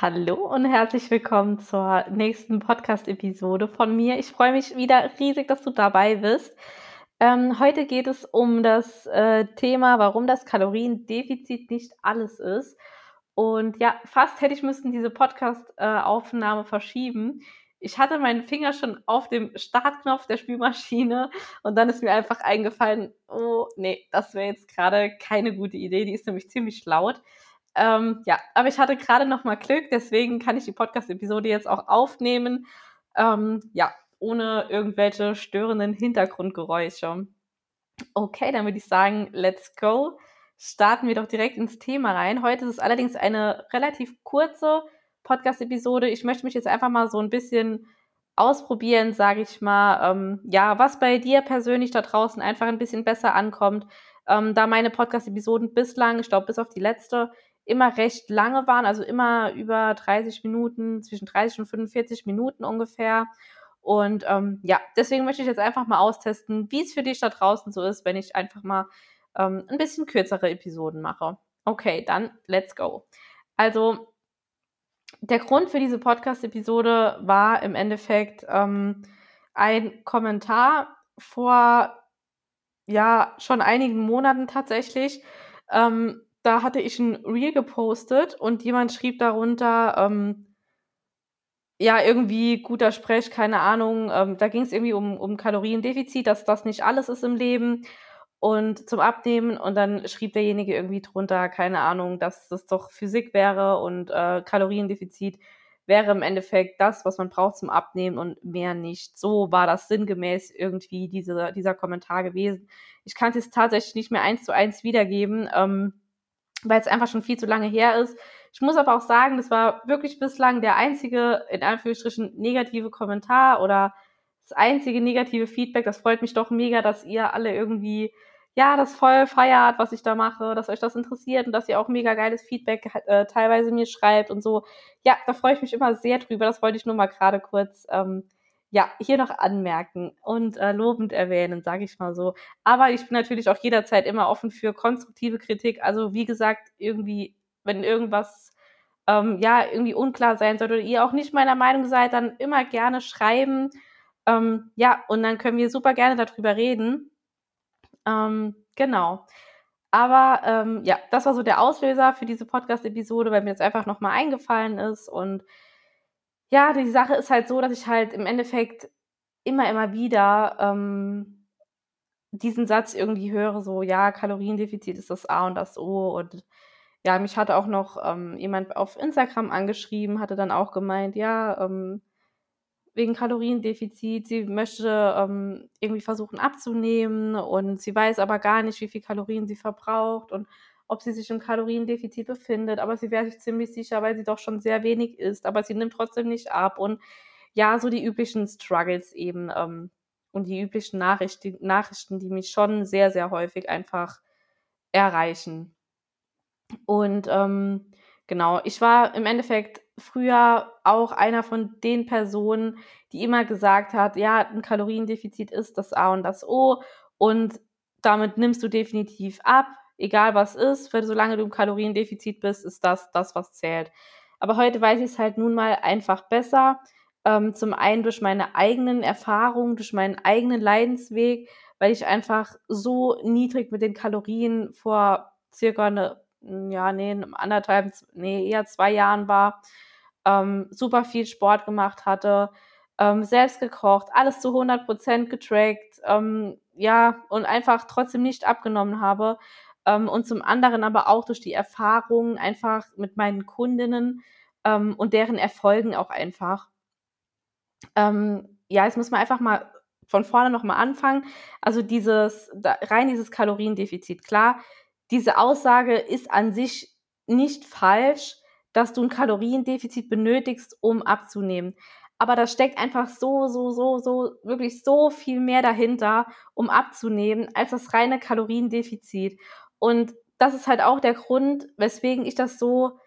Hallo und herzlich willkommen zur nächsten Podcast-Episode von mir. Ich freue mich wieder riesig, dass du dabei bist. Ähm, heute geht es um das äh, Thema, warum das Kaloriendefizit nicht alles ist. Und ja, fast hätte ich müssen diese Podcast-Aufnahme äh, verschieben. Ich hatte meinen Finger schon auf dem Startknopf der Spülmaschine und dann ist mir einfach eingefallen, oh nee, das wäre jetzt gerade keine gute Idee. Die ist nämlich ziemlich laut. Ähm, ja, aber ich hatte gerade noch mal Glück, deswegen kann ich die Podcast-Episode jetzt auch aufnehmen. Ähm, ja, ohne irgendwelche störenden Hintergrundgeräusche. Okay, dann würde ich sagen, let's go. Starten wir doch direkt ins Thema rein. Heute ist es allerdings eine relativ kurze Podcast-Episode. Ich möchte mich jetzt einfach mal so ein bisschen ausprobieren, sage ich mal, ähm, ja, was bei dir persönlich da draußen einfach ein bisschen besser ankommt. Ähm, da meine Podcast-Episoden bislang, ich glaube bis auf die letzte, immer recht lange waren, also immer über 30 Minuten, zwischen 30 und 45 Minuten ungefähr. Und ähm, ja, deswegen möchte ich jetzt einfach mal austesten, wie es für dich da draußen so ist, wenn ich einfach mal ähm, ein bisschen kürzere Episoden mache. Okay, dann let's go. Also, der Grund für diese Podcast-Episode war im Endeffekt ähm, ein Kommentar vor ja schon einigen Monaten tatsächlich. Ähm, da hatte ich ein Reel gepostet und jemand schrieb darunter, ähm, ja, irgendwie guter Sprech, keine Ahnung. Ähm, da ging es irgendwie um, um Kaloriendefizit, dass das nicht alles ist im Leben und zum Abnehmen. Und dann schrieb derjenige irgendwie drunter, keine Ahnung, dass das doch Physik wäre und äh, Kaloriendefizit wäre im Endeffekt das, was man braucht zum Abnehmen und mehr nicht. So war das sinngemäß irgendwie diese, dieser Kommentar gewesen. Ich kann es jetzt tatsächlich nicht mehr eins zu eins wiedergeben. Ähm, weil es einfach schon viel zu lange her ist. Ich muss aber auch sagen, das war wirklich bislang der einzige, in Anführungsstrichen, negative Kommentar oder das einzige negative Feedback. Das freut mich doch mega, dass ihr alle irgendwie, ja, das voll feiert, was ich da mache, dass euch das interessiert und dass ihr auch mega geiles Feedback äh, teilweise mir schreibt und so. Ja, da freue ich mich immer sehr drüber. Das wollte ich nur mal gerade kurz ähm, ja, hier noch anmerken und äh, lobend erwähnen, sage ich mal so. Aber ich bin natürlich auch jederzeit immer offen für konstruktive Kritik. Also wie gesagt, irgendwie, wenn irgendwas ähm, ja irgendwie unklar sein sollte oder ihr auch nicht meiner Meinung seid, dann immer gerne schreiben. Ähm, ja, und dann können wir super gerne darüber reden. Ähm, genau. Aber ähm, ja, das war so der Auslöser für diese Podcast-Episode, weil mir jetzt einfach nochmal eingefallen ist und ja, die Sache ist halt so, dass ich halt im Endeffekt immer, immer wieder ähm, diesen Satz irgendwie höre, so, ja, Kaloriendefizit ist das A und das O. Und ja, mich hatte auch noch ähm, jemand auf Instagram angeschrieben, hatte dann auch gemeint, ja, ähm, wegen Kaloriendefizit, sie möchte ähm, irgendwie versuchen abzunehmen und sie weiß aber gar nicht, wie viel Kalorien sie verbraucht und ob sie sich im Kaloriendefizit befindet, aber sie wäre sich ziemlich sicher, weil sie doch schon sehr wenig isst, aber sie nimmt trotzdem nicht ab und ja, so die üblichen Struggles eben ähm, und die üblichen Nachrichten, Nachrichten, die mich schon sehr, sehr häufig einfach erreichen. Und ähm, genau, ich war im Endeffekt früher auch einer von den Personen, die immer gesagt hat, ja, ein Kaloriendefizit ist das A und das O und damit nimmst du definitiv ab egal was ist, weil solange du im Kaloriendefizit bist, ist das das, was zählt. Aber heute weiß ich es halt nun mal einfach besser. Ähm, zum einen durch meine eigenen Erfahrungen, durch meinen eigenen Leidensweg, weil ich einfach so niedrig mit den Kalorien vor circa eine, ja, nee, anderthalb, nee, eher zwei Jahren war, ähm, super viel Sport gemacht hatte, ähm, selbst gekocht, alles zu 100 Prozent getrackt, ähm, ja, und einfach trotzdem nicht abgenommen habe, ähm, und zum anderen aber auch durch die Erfahrungen einfach mit meinen Kundinnen ähm, und deren Erfolgen auch einfach. Ähm, ja, jetzt muss man einfach mal von vorne nochmal anfangen. Also dieses, rein dieses Kaloriendefizit. Klar, diese Aussage ist an sich nicht falsch, dass du ein Kaloriendefizit benötigst, um abzunehmen. Aber da steckt einfach so, so, so, so, wirklich so viel mehr dahinter, um abzunehmen, als das reine Kaloriendefizit. Und das ist halt auch der Grund, weswegen ich das so,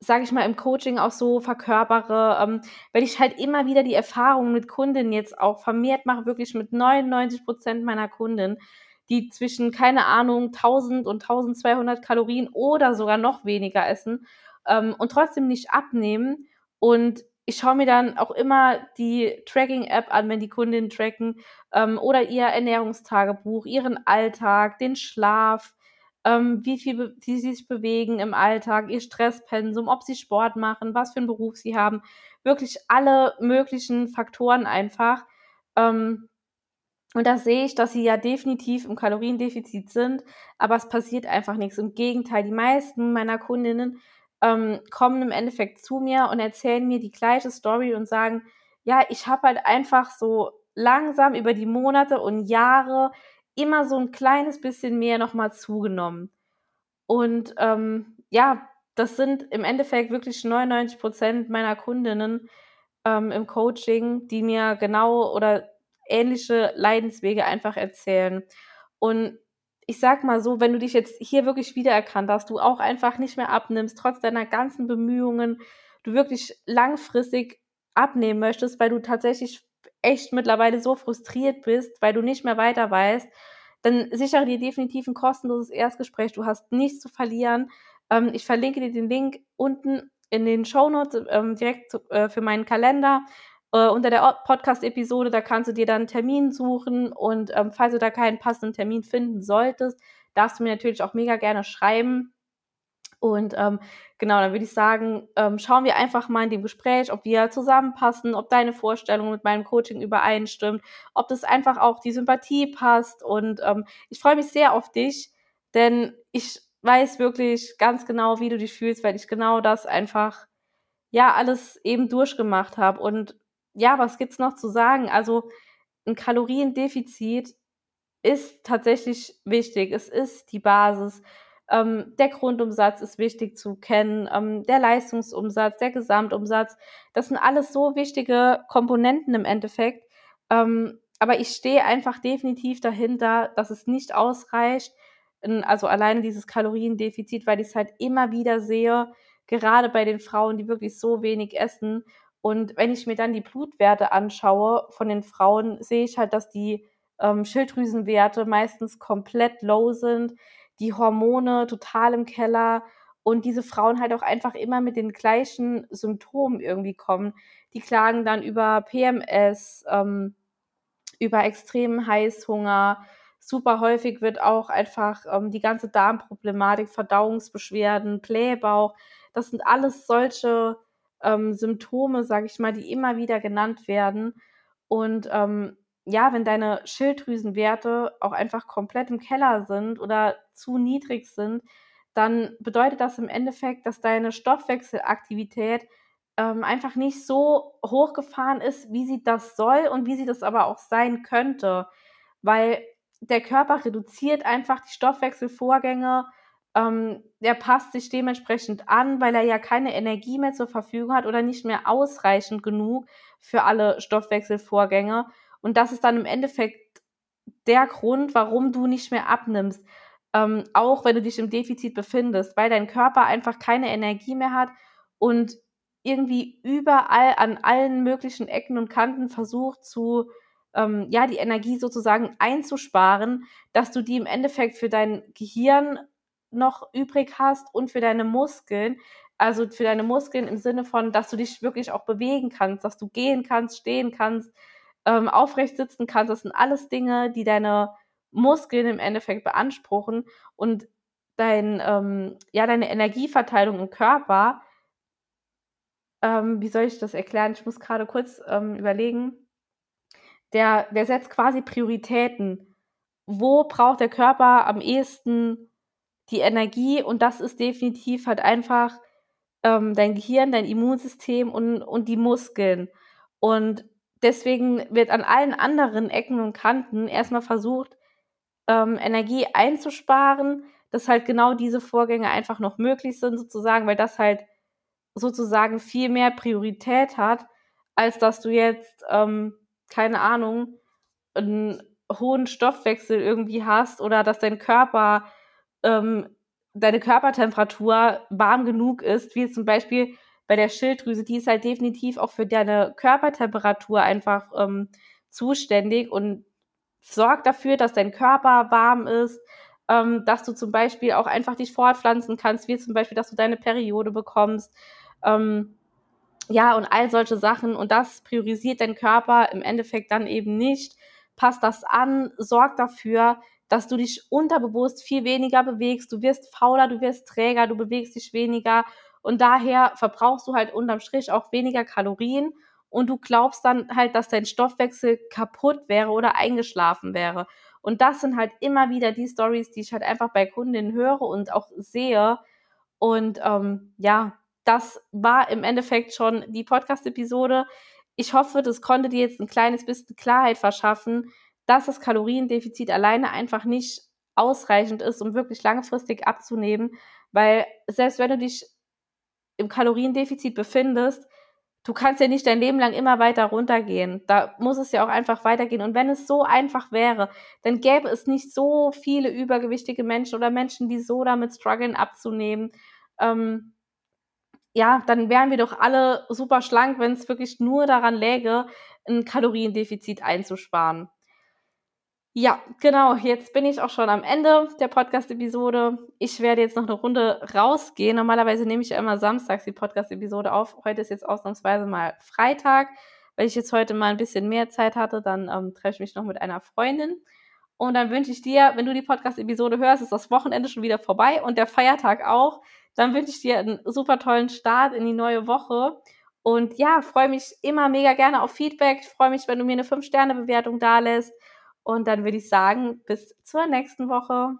sage ich mal, im Coaching auch so verkörpere, ähm, weil ich halt immer wieder die Erfahrungen mit Kundinnen jetzt auch vermehrt mache, wirklich mit 99 Prozent meiner Kunden, die zwischen, keine Ahnung, 1000 und 1200 Kalorien oder sogar noch weniger essen. ähm, und trotzdem nicht abnehmen. Und ich schaue mir dann auch immer die Tracking-App an, wenn die Kundinnen tracken ähm, oder ihr Ernährungstagebuch, ihren Alltag, den Schlaf, ähm, wie viel sie sich bewegen im Alltag, ihr Stresspensum, ob sie Sport machen, was für einen Beruf sie haben, wirklich alle möglichen Faktoren einfach. Ähm, und da sehe ich, dass sie ja definitiv im Kaloriendefizit sind, aber es passiert einfach nichts. Im Gegenteil, die meisten meiner Kundinnen ähm, kommen im Endeffekt zu mir und erzählen mir die gleiche Story und sagen, ja, ich habe halt einfach so langsam über die Monate und Jahre immer so ein kleines bisschen mehr nochmal zugenommen. Und ähm, ja, das sind im Endeffekt wirklich 99 Prozent meiner Kundinnen ähm, im Coaching, die mir genau oder ähnliche Leidenswege einfach erzählen. Und ich sag mal so, wenn du dich jetzt hier wirklich wiedererkannt hast, du auch einfach nicht mehr abnimmst, trotz deiner ganzen Bemühungen, du wirklich langfristig abnehmen möchtest, weil du tatsächlich echt mittlerweile so frustriert bist, weil du nicht mehr weiter weißt, dann sichere dir definitiv ein kostenloses Erstgespräch. Du hast nichts zu verlieren. Ähm, ich verlinke dir den Link unten in den Show Notes ähm, direkt zu, äh, für meinen Kalender äh, unter der Podcast-Episode, da kannst du dir dann einen Termin suchen und ähm, falls du da keinen passenden Termin finden solltest, darfst du mir natürlich auch mega gerne schreiben. Und ähm, genau, dann würde ich sagen, ähm, schauen wir einfach mal in dem Gespräch, ob wir zusammenpassen, ob deine Vorstellung mit meinem Coaching übereinstimmt, ob das einfach auch die Sympathie passt. Und ähm, ich freue mich sehr auf dich, denn ich weiß wirklich ganz genau, wie du dich fühlst, weil ich genau das einfach ja alles eben durchgemacht habe. Und ja, was gibt's noch zu sagen? Also ein Kaloriendefizit ist tatsächlich wichtig. Es ist die Basis. Ähm, der Grundumsatz ist wichtig zu kennen, ähm, der Leistungsumsatz, der Gesamtumsatz. Das sind alles so wichtige Komponenten im Endeffekt. Ähm, aber ich stehe einfach definitiv dahinter, dass es nicht ausreicht. Also alleine dieses Kaloriendefizit, weil ich es halt immer wieder sehe, gerade bei den Frauen, die wirklich so wenig essen und wenn ich mir dann die Blutwerte anschaue von den Frauen, sehe ich halt, dass die ähm, Schilddrüsenwerte meistens komplett low sind, die Hormone total im Keller und diese Frauen halt auch einfach immer mit den gleichen Symptomen irgendwie kommen. Die klagen dann über PMS, ähm, über extremen Heißhunger. Super häufig wird auch einfach ähm, die ganze Darmproblematik, Verdauungsbeschwerden, Blähbauch. Das sind alles solche ähm, Symptome, sage ich mal, die immer wieder genannt werden. Und ähm, ja, wenn deine Schilddrüsenwerte auch einfach komplett im Keller sind oder zu niedrig sind, dann bedeutet das im Endeffekt, dass deine Stoffwechselaktivität ähm, einfach nicht so hochgefahren ist, wie sie das soll und wie sie das aber auch sein könnte. Weil der Körper reduziert einfach die Stoffwechselvorgänge ähm, der passt sich dementsprechend an, weil er ja keine Energie mehr zur Verfügung hat oder nicht mehr ausreichend genug für alle Stoffwechselvorgänge. Und das ist dann im Endeffekt der Grund, warum du nicht mehr abnimmst. Ähm, auch wenn du dich im Defizit befindest, weil dein Körper einfach keine Energie mehr hat und irgendwie überall an allen möglichen Ecken und Kanten versucht zu, ähm, ja, die Energie sozusagen einzusparen, dass du die im Endeffekt für dein Gehirn noch übrig hast und für deine Muskeln. Also für deine Muskeln im Sinne von, dass du dich wirklich auch bewegen kannst, dass du gehen kannst, stehen kannst, ähm, aufrecht sitzen kannst. Das sind alles Dinge, die deine Muskeln im Endeffekt beanspruchen und dein, ähm, ja, deine Energieverteilung im Körper. Ähm, wie soll ich das erklären? Ich muss gerade kurz ähm, überlegen. Der, der setzt quasi Prioritäten. Wo braucht der Körper am ehesten die Energie und das ist definitiv halt einfach ähm, dein Gehirn, dein Immunsystem und, und die Muskeln. Und deswegen wird an allen anderen Ecken und Kanten erstmal versucht, ähm, Energie einzusparen, dass halt genau diese Vorgänge einfach noch möglich sind, sozusagen, weil das halt sozusagen viel mehr Priorität hat, als dass du jetzt, ähm, keine Ahnung, einen hohen Stoffwechsel irgendwie hast oder dass dein Körper ähm, deine Körpertemperatur warm genug ist, wie zum Beispiel bei der Schilddrüse, die ist halt definitiv auch für deine Körpertemperatur einfach ähm, zuständig und sorgt dafür, dass dein Körper warm ist, ähm, dass du zum Beispiel auch einfach dich fortpflanzen kannst, wie zum Beispiel, dass du deine Periode bekommst. Ähm, ja, und all solche Sachen. Und das priorisiert dein Körper im Endeffekt dann eben nicht. Passt das an, sorgt dafür, dass du dich unterbewusst viel weniger bewegst. Du wirst fauler, du wirst träger, du bewegst dich weniger. Und daher verbrauchst du halt unterm Strich auch weniger Kalorien. Und du glaubst dann halt, dass dein Stoffwechsel kaputt wäre oder eingeschlafen wäre. Und das sind halt immer wieder die Stories, die ich halt einfach bei Kundinnen höre und auch sehe. Und ähm, ja, das war im Endeffekt schon die Podcast-Episode. Ich hoffe, das konnte dir jetzt ein kleines bisschen Klarheit verschaffen, dass das Kaloriendefizit alleine einfach nicht ausreichend ist, um wirklich langfristig abzunehmen, weil selbst wenn du dich im Kaloriendefizit befindest, du kannst ja nicht dein Leben lang immer weiter runtergehen. Da muss es ja auch einfach weitergehen. Und wenn es so einfach wäre, dann gäbe es nicht so viele übergewichtige Menschen oder Menschen, die so damit strugglen abzunehmen. Ähm, ja, dann wären wir doch alle super schlank, wenn es wirklich nur daran läge, ein Kaloriendefizit einzusparen. Ja, genau. Jetzt bin ich auch schon am Ende der Podcast-Episode. Ich werde jetzt noch eine Runde rausgehen. Normalerweise nehme ich ja immer samstags die Podcast-Episode auf. Heute ist jetzt ausnahmsweise mal Freitag. Weil ich jetzt heute mal ein bisschen mehr Zeit hatte, dann ähm, treffe ich mich noch mit einer Freundin. Und dann wünsche ich dir, wenn du die Podcast-Episode hörst, ist das Wochenende schon wieder vorbei und der Feiertag auch. Dann wünsche ich dir einen super tollen Start in die neue Woche. Und ja, freue mich immer mega gerne auf Feedback. Ich freue mich, wenn du mir eine 5-Sterne-Bewertung da lässt. Und dann würde ich sagen, bis zur nächsten Woche.